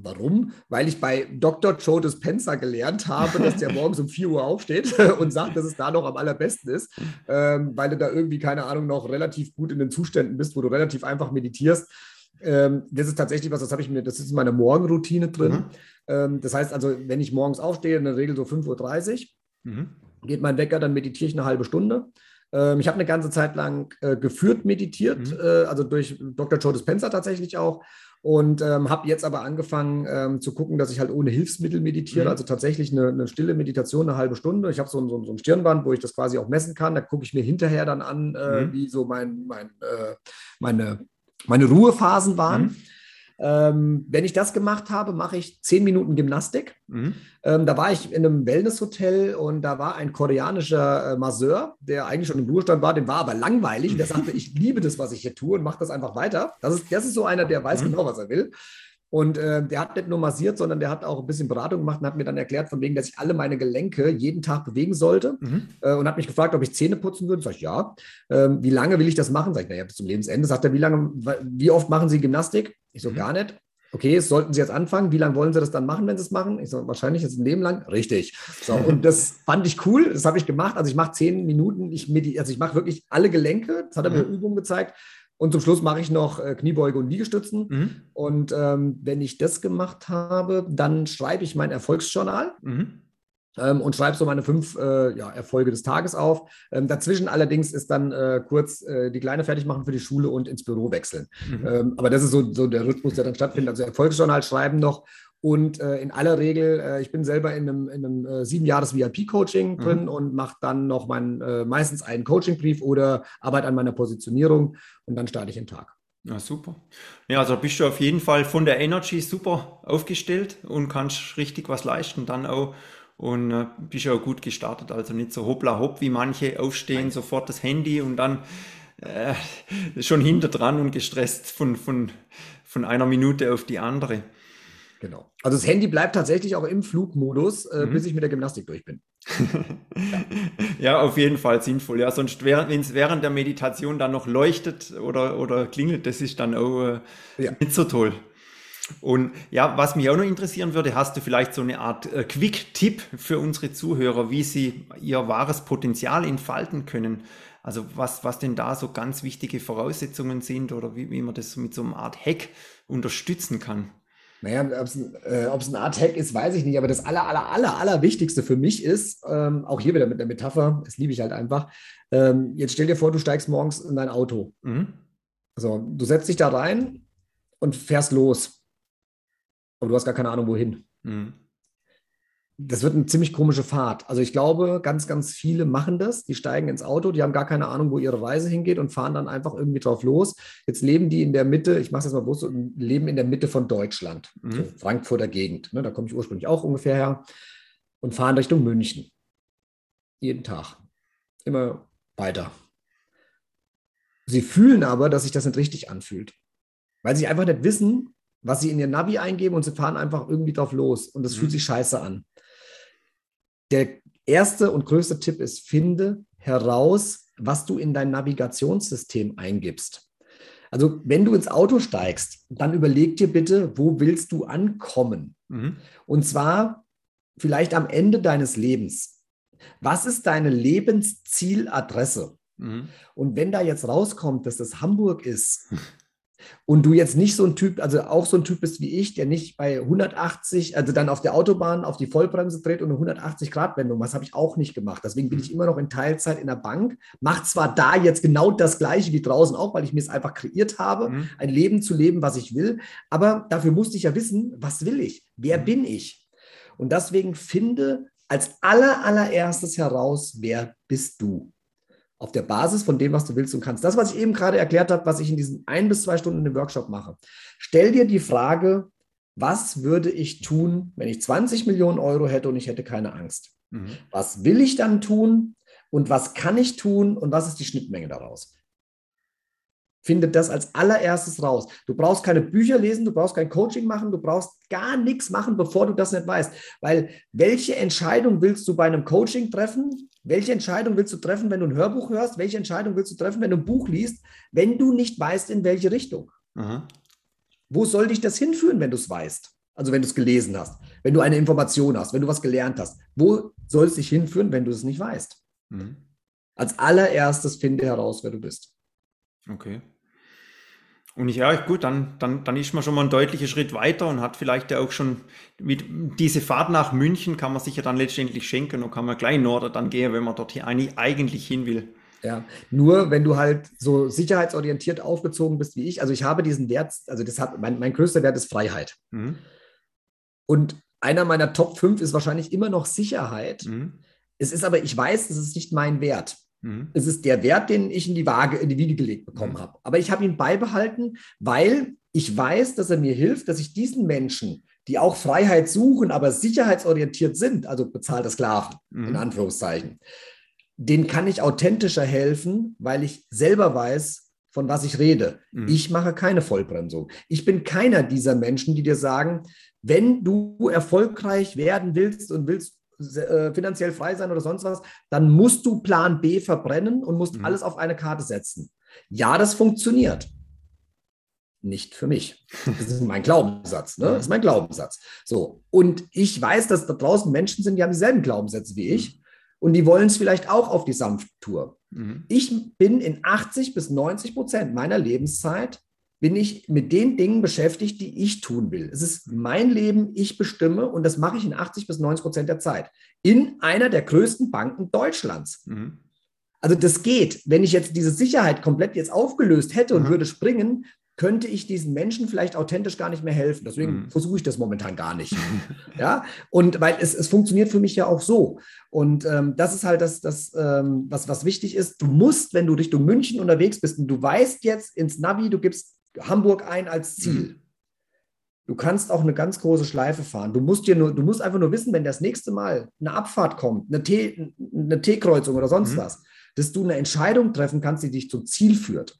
Warum? Weil ich bei Dr. Joe Dispenza gelernt habe, dass der morgens um 4 Uhr aufsteht und sagt, dass es da noch am allerbesten ist, ähm, weil du da irgendwie, keine Ahnung, noch relativ gut in den Zuständen bist, wo du relativ einfach meditierst. Ähm, das ist tatsächlich was, das habe ich mir, das ist in meiner Morgenroutine drin. Mhm. Ähm, das heißt also, wenn ich morgens aufstehe, in der Regel so 5.30 Uhr, mhm. geht mein Wecker, dann meditiere ich eine halbe Stunde. Ähm, ich habe eine ganze Zeit lang äh, geführt meditiert, mhm. äh, also durch Dr. Joe Dispenza tatsächlich auch. Und ähm, habe jetzt aber angefangen ähm, zu gucken, dass ich halt ohne Hilfsmittel meditiere, mhm. also tatsächlich eine, eine, stille Meditation, eine halbe Stunde. Ich habe so, so, so, ein Stirnband, wo ich das quasi auch messen kann. Da gucke ich mir hinterher dann an, äh, mhm. wie so mein, mein, äh, meine meine Ruhephasen waren. Mhm. Ähm, wenn ich das gemacht habe, mache ich zehn Minuten Gymnastik. Mhm. Ähm, da war ich in einem Wellnesshotel und da war ein koreanischer äh, Masseur, der eigentlich schon im Ruhestand war, dem war aber langweilig. Der sagte, ich liebe das, was ich hier tue und mache das einfach weiter. Das ist, das ist so einer, der weiß mhm. genau, was er will. Und äh, der hat nicht nur massiert, sondern der hat auch ein bisschen Beratung gemacht und hat mir dann erklärt, von wegen, dass ich alle meine Gelenke jeden Tag bewegen sollte. Mhm. Äh, und hat mich gefragt, ob ich Zähne putzen würde. Sag ich, ja. Ähm, wie lange will ich das machen? Sag ich, naja, bis zum Lebensende. Sagt er, wie lange, wie oft machen Sie Gymnastik? Ich so, mhm. gar nicht. okay, sollten Sie jetzt anfangen, wie lange wollen Sie das dann machen, wenn Sie es machen? Ich sage, wahrscheinlich jetzt ein Leben lang. Richtig. So, und das fand ich cool, das habe ich gemacht. Also ich mache zehn Minuten, ich, also ich mache wirklich alle Gelenke, das hat er mir mhm. Übungen gezeigt. Und zum Schluss mache ich noch äh, Kniebeuge und Liegestützen. Mhm. Und ähm, wenn ich das gemacht habe, dann schreibe ich mein Erfolgsjournal. Mhm ähm, und schreibe so meine fünf äh, ja, Erfolge des Tages auf. Ähm, dazwischen allerdings ist dann äh, kurz äh, die Kleine fertig machen für die Schule und ins Büro wechseln. Mhm. Ähm, aber das ist so, so der Rhythmus, der dann stattfindet. Also Erfolgsjournal schreiben noch und äh, in aller Regel, äh, ich bin selber in einem, in einem äh, sieben Jahres VIP-Coaching mhm. drin und mache dann noch mein, äh, meistens einen Coachingbrief oder arbeite an meiner Positionierung und dann starte ich den Tag. Ja, super. Ja, also bist du auf jeden Fall von der Energy super aufgestellt und kannst richtig was leisten. Dann auch und äh, bist auch gut gestartet. Also nicht so hoppla hopp, wie manche aufstehen, Nein. sofort das Handy und dann äh, schon hinter dran und gestresst von, von, von einer Minute auf die andere. Genau. Also das Handy bleibt tatsächlich auch im Flugmodus, äh, mhm. bis ich mit der Gymnastik durch bin. ja. ja. auf jeden Fall sinnvoll. Ja, sonst wenn es während der Meditation dann noch leuchtet oder, oder klingelt, das ist dann auch äh, ja. nicht so toll. Und ja, was mich auch noch interessieren würde, hast du vielleicht so eine Art äh, Quick-Tipp für unsere Zuhörer, wie sie ihr wahres Potenzial entfalten können? Also was, was denn da so ganz wichtige Voraussetzungen sind oder wie, wie man das mit so einer Art Hack unterstützen kann? Naja, ob es ein, äh, eine Art Hack ist, weiß ich nicht, aber das aller, aller, aller, aller Wichtigste für mich ist, ähm, auch hier wieder mit der Metapher, das liebe ich halt einfach, ähm, jetzt stell dir vor, du steigst morgens in dein Auto. Mhm. Also du setzt dich da rein und fährst los aber du hast gar keine Ahnung, wohin. Mhm. Das wird eine ziemlich komische Fahrt. Also ich glaube, ganz, ganz viele machen das. Die steigen ins Auto, die haben gar keine Ahnung, wo ihre Reise hingeht und fahren dann einfach irgendwie drauf los. Jetzt leben die in der Mitte, ich mache es jetzt mal bewusst, leben in der Mitte von Deutschland, mhm. so Frankfurter Gegend. Ne, da komme ich ursprünglich auch ungefähr her und fahren Richtung München. Jeden Tag. Immer weiter. Sie fühlen aber, dass sich das nicht richtig anfühlt. Weil sie einfach nicht wissen, was sie in ihr Navi eingeben und sie fahren einfach irgendwie drauf los und das mhm. fühlt sich scheiße an. Der erste und größte Tipp ist, finde heraus, was du in dein Navigationssystem eingibst. Also wenn du ins Auto steigst, dann überleg dir bitte, wo willst du ankommen? Mhm. Und zwar vielleicht am Ende deines Lebens. Was ist deine Lebenszieladresse? Mhm. Und wenn da jetzt rauskommt, dass das Hamburg ist, und du jetzt nicht so ein Typ, also auch so ein Typ bist wie ich, der nicht bei 180, also dann auf der Autobahn auf die Vollbremse dreht und eine 180-Grad-Wendung, was habe ich auch nicht gemacht. Deswegen bin ich immer noch in Teilzeit in der Bank, mache zwar da jetzt genau das Gleiche wie draußen auch, weil ich mir es einfach kreiert habe, mhm. ein Leben zu leben, was ich will, aber dafür musste ich ja wissen, was will ich? Wer mhm. bin ich? Und deswegen finde als aller, allererstes heraus, wer bist du? Auf der Basis von dem, was du willst und kannst. Das, was ich eben gerade erklärt habe, was ich in diesen ein bis zwei Stunden im Workshop mache. Stell dir die Frage, was würde ich tun, wenn ich 20 Millionen Euro hätte und ich hätte keine Angst? Mhm. Was will ich dann tun und was kann ich tun und was ist die Schnittmenge daraus? Finde das als allererstes raus. Du brauchst keine Bücher lesen, du brauchst kein Coaching machen, du brauchst gar nichts machen, bevor du das nicht weißt. Weil welche Entscheidung willst du bei einem Coaching treffen? Welche Entscheidung willst du treffen, wenn du ein Hörbuch hörst? Welche Entscheidung willst du treffen, wenn du ein Buch liest, wenn du nicht weißt, in welche Richtung? Aha. Wo soll dich das hinführen, wenn du es weißt? Also wenn du es gelesen hast, wenn du eine Information hast, wenn du was gelernt hast. Wo soll es dich hinführen, wenn du es nicht weißt? Mhm. Als allererstes finde heraus, wer du bist. Okay. Und ja, gut, dann, dann, dann ist man schon mal einen deutlichen Schritt weiter und hat vielleicht ja auch schon mit diese Fahrt nach München kann man sich ja dann letztendlich schenken und kann man gleich in Norden dann gehen, wenn man dort hier eigentlich hin will. Ja, nur wenn du halt so sicherheitsorientiert aufgezogen bist wie ich, also ich habe diesen Wert, also das hat, mein, mein größter Wert ist Freiheit. Mhm. Und einer meiner Top 5 ist wahrscheinlich immer noch Sicherheit. Mhm. Es ist aber, ich weiß, es ist nicht mein Wert. Mhm. Es ist der Wert, den ich in die Waage, in die Wiege gelegt bekommen mhm. habe. Aber ich habe ihn beibehalten, weil ich weiß, dass er mir hilft, dass ich diesen Menschen, die auch Freiheit suchen, aber sicherheitsorientiert sind, also bezahlte Sklaven, mhm. in Anführungszeichen, denen kann ich authentischer helfen, weil ich selber weiß, von was ich rede. Mhm. Ich mache keine Vollbremsung. Ich bin keiner dieser Menschen, die dir sagen, wenn du erfolgreich werden willst und willst finanziell frei sein oder sonst was, dann musst du Plan B verbrennen und musst mhm. alles auf eine Karte setzen. Ja, das funktioniert. nicht für mich. Das ist mein Glaubenssatz. Ne? Das ist mein Glaubenssatz. So. Und ich weiß, dass da draußen Menschen sind, die haben dieselben Glaubenssätze wie ich. Und die wollen es vielleicht auch auf die Sanfttour. Mhm. Ich bin in 80 bis 90 Prozent meiner Lebenszeit bin ich mit den Dingen beschäftigt, die ich tun will. Es ist mein Leben, ich bestimme und das mache ich in 80 bis 90 Prozent der Zeit. In einer der größten Banken Deutschlands. Mhm. Also das geht. Wenn ich jetzt diese Sicherheit komplett jetzt aufgelöst hätte und mhm. würde springen, könnte ich diesen Menschen vielleicht authentisch gar nicht mehr helfen. Deswegen mhm. versuche ich das momentan gar nicht. ja, und weil es, es funktioniert für mich ja auch so. Und ähm, das ist halt das, das ähm, was, was wichtig ist. Du musst, wenn du Richtung München unterwegs bist und du weißt jetzt ins Navi, du gibst Hamburg ein als Ziel. Mhm. Du kannst auch eine ganz große Schleife fahren. Du musst dir nur, du musst einfach nur wissen, wenn das nächste Mal eine Abfahrt kommt, eine T-Kreuzung oder sonst mhm. was, dass du eine Entscheidung treffen kannst, die dich zum Ziel führt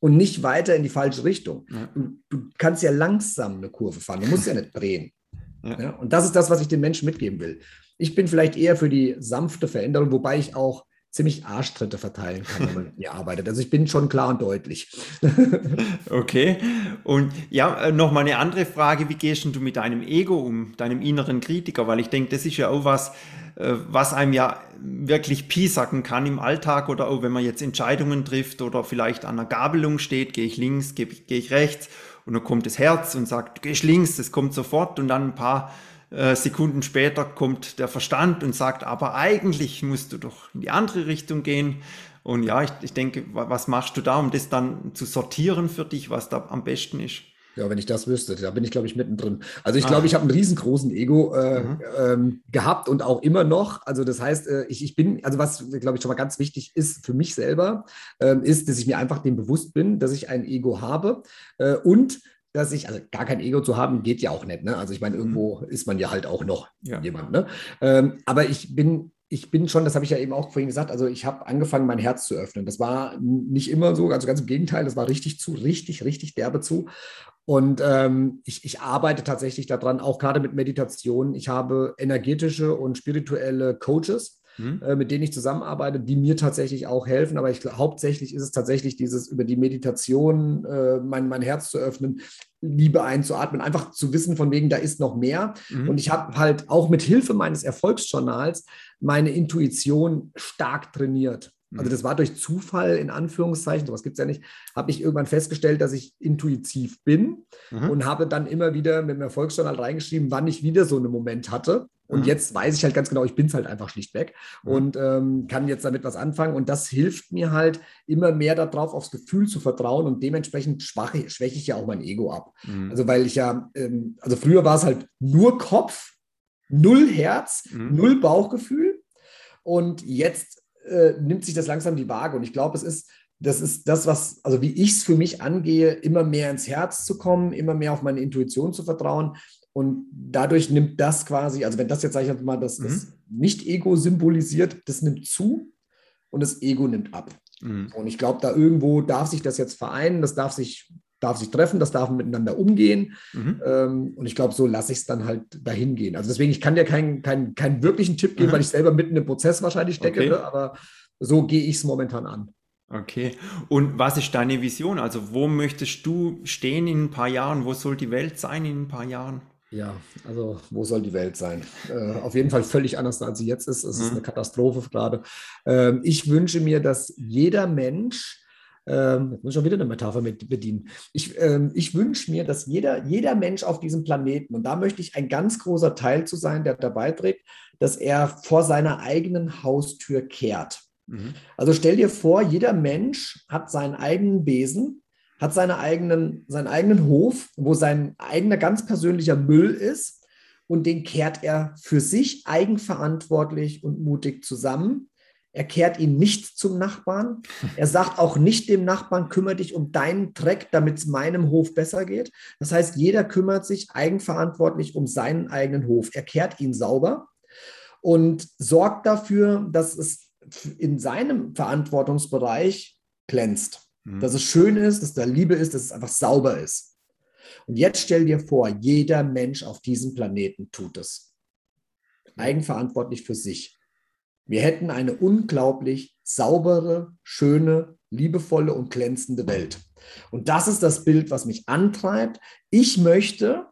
und nicht weiter in die falsche Richtung. Ja. Du, du, kannst ja langsam eine Kurve fahren, du musst ja nicht drehen. Ja. Ja, und das ist das, was ich den Menschen mitgeben will. Ich bin vielleicht eher für die sanfte Veränderung, wobei ich auch ziemlich Arschtritte verteilen kann, wenn man mir arbeitet. Also ich bin schon klar und deutlich. okay. Und ja, äh, noch mal eine andere Frage. Wie gehst du mit deinem Ego um, deinem inneren Kritiker? Weil ich denke, das ist ja auch was, äh, was einem ja wirklich piesacken kann im Alltag oder auch wenn man jetzt Entscheidungen trifft oder vielleicht an einer Gabelung steht, gehe ich links, gehe, ich rechts und dann kommt das Herz und sagt, gehst links, das kommt sofort und dann ein paar Sekunden später kommt der Verstand und sagt, aber eigentlich musst du doch in die andere Richtung gehen. Und ja, ich, ich denke, was machst du da, um das dann zu sortieren für dich, was da am besten ist? Ja, wenn ich das wüsste, da bin ich, glaube ich, mittendrin. Also ich ah. glaube, ich habe einen riesengroßen Ego äh, mhm. ähm, gehabt und auch immer noch. Also das heißt, äh, ich, ich bin, also was, glaube ich, schon mal ganz wichtig ist für mich selber, äh, ist, dass ich mir einfach dem bewusst bin, dass ich ein Ego habe äh, und dass ich, also gar kein Ego zu haben, geht ja auch nicht. Ne? Also ich meine, irgendwo mhm. ist man ja halt auch noch ja. jemand. Ne? Ähm, aber ich bin, ich bin schon, das habe ich ja eben auch vorhin gesagt, also ich habe angefangen, mein Herz zu öffnen. Das war nicht immer so, also ganz im Gegenteil, das war richtig zu, richtig, richtig derbe zu. Und ähm, ich, ich arbeite tatsächlich daran, auch gerade mit Meditation. Ich habe energetische und spirituelle Coaches, mhm. äh, mit denen ich zusammenarbeite, die mir tatsächlich auch helfen. Aber ich, hauptsächlich ist es tatsächlich dieses über die Meditation, äh, mein, mein Herz zu öffnen, Liebe einzuatmen, einfach zu wissen, von wegen, da ist noch mehr. Mhm. Und ich habe halt auch mit Hilfe meines Erfolgsjournals meine Intuition stark trainiert. Also mhm. das war durch Zufall in Anführungszeichen, sowas gibt es ja nicht, habe ich irgendwann festgestellt, dass ich intuitiv bin mhm. und habe dann immer wieder mit dem Erfolgsjournal reingeschrieben, wann ich wieder so einen Moment hatte. Und mhm. jetzt weiß ich halt ganz genau, ich bin es halt einfach schlichtweg mhm. und ähm, kann jetzt damit was anfangen. Und das hilft mir halt immer mehr darauf, aufs Gefühl zu vertrauen und dementsprechend schwache, schwäche ich ja auch mein Ego ab. Mhm. Also weil ich ja, ähm, also früher war es halt nur Kopf, null Herz, mhm. null Bauchgefühl. Und jetzt äh, nimmt sich das langsam die Waage. Und ich glaube, es ist, das ist das, was, also wie ich es für mich angehe, immer mehr ins Herz zu kommen, immer mehr auf meine Intuition zu vertrauen. Und dadurch nimmt das quasi, also wenn das jetzt, sage ich mal, das, mhm. das Nicht-Ego symbolisiert, das nimmt zu und das Ego nimmt ab. Mhm. Und ich glaube, da irgendwo darf sich das jetzt vereinen, das darf sich darf sich treffen, das darf miteinander umgehen. Mhm. Ähm, und ich glaube, so lasse ich es dann halt dahin gehen. Also deswegen, ich kann dir keinen kein, kein wirklichen Tipp geben, mhm. weil ich selber mitten im Prozess wahrscheinlich stecke, okay. ne? aber so gehe ich es momentan an. Okay. Und was ist deine Vision? Also wo möchtest du stehen in ein paar Jahren? Wo soll die Welt sein in ein paar Jahren? Ja, also wo soll die Welt sein? Äh, auf jeden Fall völlig anders, als sie jetzt ist. Es mhm. ist eine Katastrophe gerade. Ähm, ich wünsche mir, dass jeder Mensch ähm, jetzt muss ich schon wieder eine Metapher mit bedienen. Ich, ähm, ich wünsche mir, dass jeder, jeder Mensch auf diesem Planeten, und da möchte ich ein ganz großer Teil zu sein, der dabei trägt, dass er vor seiner eigenen Haustür kehrt. Mhm. Also stell dir vor, jeder Mensch hat seinen eigenen Besen, hat seine eigenen, seinen eigenen Hof, wo sein eigener ganz persönlicher Müll ist und den kehrt er für sich eigenverantwortlich und mutig zusammen er kehrt ihn nicht zum Nachbarn. Er sagt auch nicht dem Nachbarn, kümmere dich um deinen Dreck, damit es meinem Hof besser geht. Das heißt, jeder kümmert sich eigenverantwortlich um seinen eigenen Hof. Er kehrt ihn sauber und sorgt dafür, dass es in seinem Verantwortungsbereich glänzt. Mhm. Dass es schön ist, dass da Liebe ist, dass es einfach sauber ist. Und jetzt stell dir vor, jeder Mensch auf diesem Planeten tut es. Eigenverantwortlich für sich. Wir hätten eine unglaublich saubere, schöne, liebevolle und glänzende Welt. Und das ist das Bild, was mich antreibt. Ich möchte,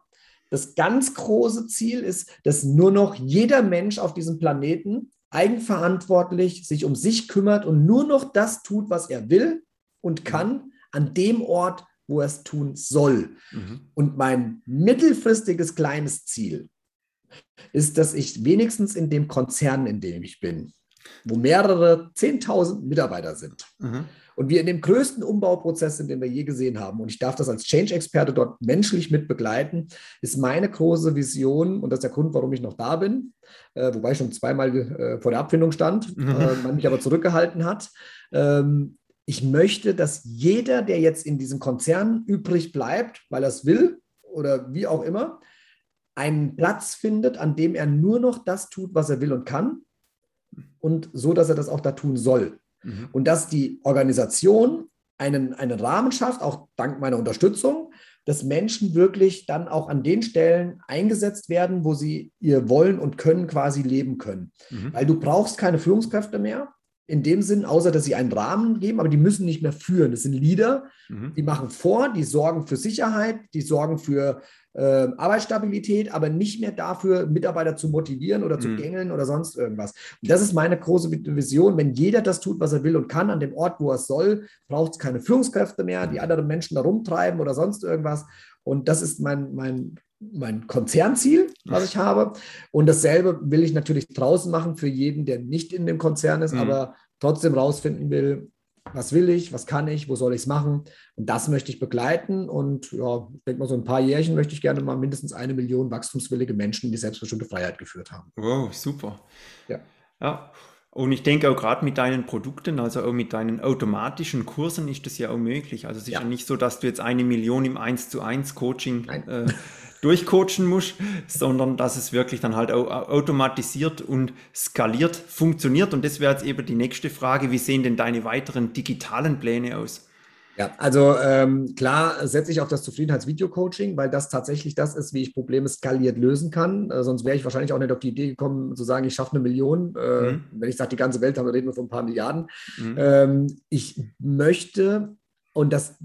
das ganz große Ziel ist, dass nur noch jeder Mensch auf diesem Planeten eigenverantwortlich sich um sich kümmert und nur noch das tut, was er will und kann, an dem Ort, wo er es tun soll. Mhm. Und mein mittelfristiges kleines Ziel ist, dass ich wenigstens in dem Konzern, in dem ich bin, wo mehrere 10.000 Mitarbeiter sind, mhm und wir in dem größten Umbauprozess sind, den wir je gesehen haben, und ich darf das als Change-Experte dort menschlich mit begleiten, ist meine große Vision, und das ist der Grund, warum ich noch da bin, äh, wobei ich schon zweimal äh, vor der Abfindung stand, mhm. äh, man mich aber zurückgehalten hat. Ähm, ich möchte, dass jeder, der jetzt in diesem Konzern übrig bleibt, weil er es will oder wie auch immer, einen Platz findet, an dem er nur noch das tut, was er will und kann und so, dass er das auch da tun soll. Mhm. Und dass die Organisation einen, einen Rahmen schafft, auch dank meiner Unterstützung, dass Menschen wirklich dann auch an den Stellen eingesetzt werden, wo sie ihr Wollen und Können quasi leben können. Mhm. Weil du brauchst keine Führungskräfte mehr in dem Sinn, außer dass sie einen Rahmen geben, aber die müssen nicht mehr führen. Das sind Leader, mhm. die machen vor, die sorgen für Sicherheit, die sorgen für äh, Arbeitsstabilität, aber nicht mehr dafür, Mitarbeiter zu motivieren oder zu mhm. gängeln oder sonst irgendwas. Und das ist meine große Vision. Wenn jeder das tut, was er will und kann, an dem Ort, wo er es soll, braucht es keine Führungskräfte mehr, die andere Menschen da rumtreiben oder sonst irgendwas. Und das ist mein, mein, mein Konzernziel, was ich habe. Und dasselbe will ich natürlich draußen machen für jeden, der nicht in dem Konzern ist, mhm. aber trotzdem rausfinden will, was will ich, was kann ich, wo soll ich es machen. Und das möchte ich begleiten. Und ja, ich denke mal, so ein paar Jährchen möchte ich gerne mal mindestens eine Million wachstumswillige Menschen in die selbstbestimmte Freiheit geführt haben. Wow, super. Ja. ja. Und ich denke auch gerade mit deinen Produkten, also auch mit deinen automatischen Kursen ist das ja auch möglich. Also es ist ja, ja nicht so, dass du jetzt eine Million im 1 zu 1 Coaching äh, durchcoachen musst, sondern dass es wirklich dann halt automatisiert und skaliert funktioniert. Und das wäre jetzt eben die nächste Frage. Wie sehen denn deine weiteren digitalen Pläne aus? Ja, also ähm, klar setze ich auf das Zufriedenheitsvideo-Coaching, weil das tatsächlich das ist, wie ich Probleme skaliert lösen kann. Äh, sonst wäre ich wahrscheinlich auch nicht auf die Idee gekommen, zu sagen, ich schaffe eine Million. Äh, mhm. Wenn ich sage, die ganze Welt, dann reden wir von ein paar Milliarden. Mhm. Ähm, ich möchte, und das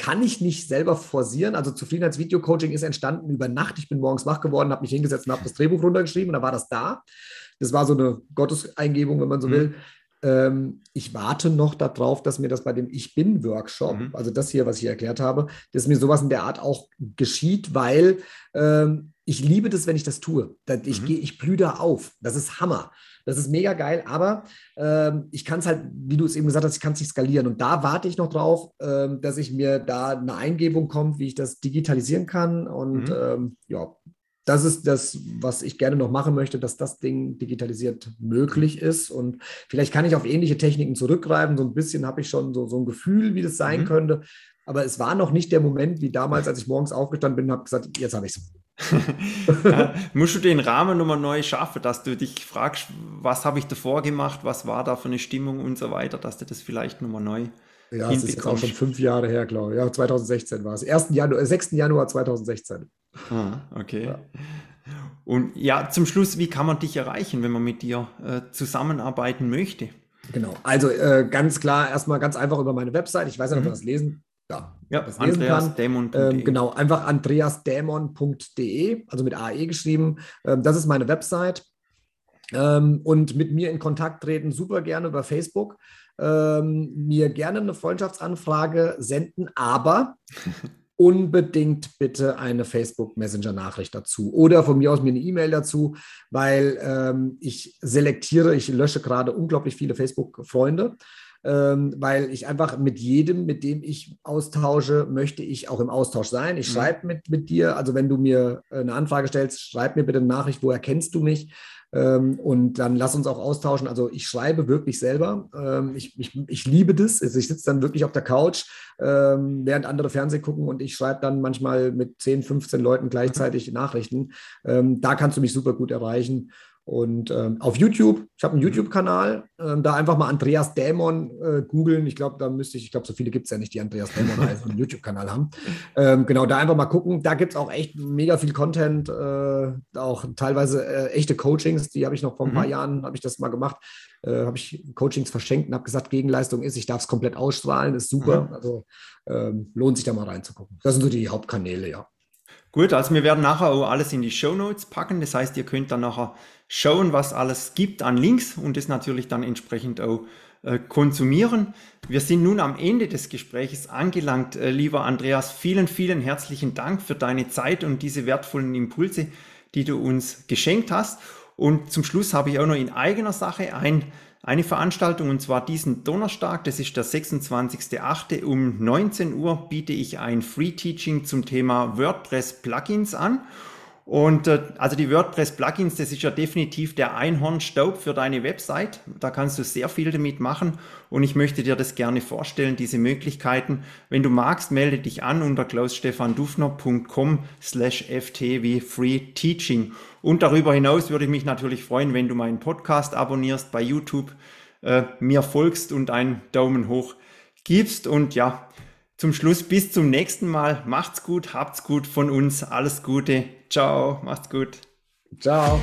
kann ich nicht selber forcieren. Also Zufriedenheitsvideo-Coaching ist entstanden über Nacht. Ich bin morgens wach geworden, habe mich hingesetzt und habe das Drehbuch runtergeschrieben und da war das da. Das war so eine Gotteseingebung, wenn man so mhm. will. Ähm, ich warte noch darauf, dass mir das bei dem Ich Bin-Workshop, mhm. also das hier, was ich erklärt habe, dass mir sowas in der Art auch geschieht, weil ähm, ich liebe das, wenn ich das tue. Ich, mhm. ich blühe da auf. Das ist Hammer. Das ist mega geil, aber ähm, ich kann es halt, wie du es eben gesagt hast, ich kann es nicht skalieren. Und da warte ich noch drauf, ähm, dass ich mir da eine Eingebung kommt, wie ich das digitalisieren kann. Und mhm. ähm, ja, das ist das, was ich gerne noch machen möchte, dass das Ding digitalisiert möglich ist. Und vielleicht kann ich auf ähnliche Techniken zurückgreifen. So ein bisschen habe ich schon so, so ein Gefühl, wie das sein mhm. könnte. Aber es war noch nicht der Moment, wie damals, als ich morgens aufgestanden bin und habe gesagt, jetzt habe ich es. Ja, musst du den Rahmen nochmal neu schaffen, dass du dich fragst, was habe ich davor gemacht, was war da für eine Stimmung und so weiter, dass du das vielleicht nochmal neu ja, das ist jetzt auch schon fünf Jahre her, glaube ich. Ja, 2016 war es. 1. Januar, 6. Januar 2016. Ah, okay. Ja. Und ja, zum Schluss, wie kann man dich erreichen, wenn man mit dir äh, zusammenarbeiten möchte? Genau, also äh, ganz klar, erstmal ganz einfach über meine Website. Ich weiß nicht, ob man mhm. das lesen ja, ja kann. Ähm, genau, einfach andreasdämon.de, also mit AE geschrieben. Ähm, das ist meine Website. Ähm, und mit mir in Kontakt treten super gerne über Facebook ähm, mir gerne eine Freundschaftsanfrage senden, aber unbedingt bitte eine Facebook Messenger Nachricht dazu oder von mir aus mir eine E-Mail dazu, weil ähm, ich selektiere, ich lösche gerade unglaublich viele Facebook Freunde. Ähm, weil ich einfach mit jedem, mit dem ich austausche, möchte ich auch im Austausch sein. Ich mhm. schreibe mit, mit dir, also wenn du mir eine Anfrage stellst, schreib mir bitte eine Nachricht, woher kennst du mich? Ähm, und dann lass uns auch austauschen. Also ich schreibe wirklich selber. Ähm, ich, ich, ich liebe das. Also ich sitze dann wirklich auf der Couch, ähm, während andere Fernsehen gucken und ich schreibe dann manchmal mit 10, 15 Leuten gleichzeitig Nachrichten. da kannst du mich super gut erreichen. Und ähm, auf YouTube, ich habe einen YouTube-Kanal, ähm, da einfach mal Andreas Dämon äh, googeln. Ich glaube, da müsste ich, ich glaube, so viele gibt es ja nicht, die Andreas Dämon einen YouTube-Kanal haben. Ähm, genau, da einfach mal gucken. Da gibt es auch echt mega viel Content, äh, auch teilweise äh, echte Coachings, die habe ich noch vor ein paar mhm. Jahren, habe ich das mal gemacht. Äh, habe ich Coachings verschenkt und habe gesagt, Gegenleistung ist, ich darf es komplett ausstrahlen, ist super. Mhm. Also ähm, lohnt sich da mal reinzugucken. Das sind so die Hauptkanäle, ja. Gut, also wir werden nachher auch alles in die Show Notes packen. Das heißt, ihr könnt dann nachher schauen, was alles gibt an Links und das natürlich dann entsprechend auch äh, konsumieren. Wir sind nun am Ende des Gesprächs angelangt. Äh, lieber Andreas, vielen, vielen herzlichen Dank für deine Zeit und diese wertvollen Impulse, die du uns geschenkt hast. Und zum Schluss habe ich auch noch in eigener Sache ein eine Veranstaltung und zwar diesen Donnerstag, das ist der 26.08. um 19 Uhr biete ich ein Free Teaching zum Thema WordPress Plugins an. Und äh, also die WordPress-Plugins, das ist ja definitiv der Einhornstaub für deine Website. Da kannst du sehr viel damit machen und ich möchte dir das gerne vorstellen, diese Möglichkeiten. Wenn du magst, melde dich an unter klausstefandufner.com slash ft wie Free Teaching. Und darüber hinaus würde ich mich natürlich freuen, wenn du meinen Podcast abonnierst bei YouTube, äh, mir folgst und einen Daumen hoch gibst. Und ja, zum Schluss bis zum nächsten Mal. Macht's gut, habt's gut von uns. Alles Gute. Ciao, macht's gut. Ciao.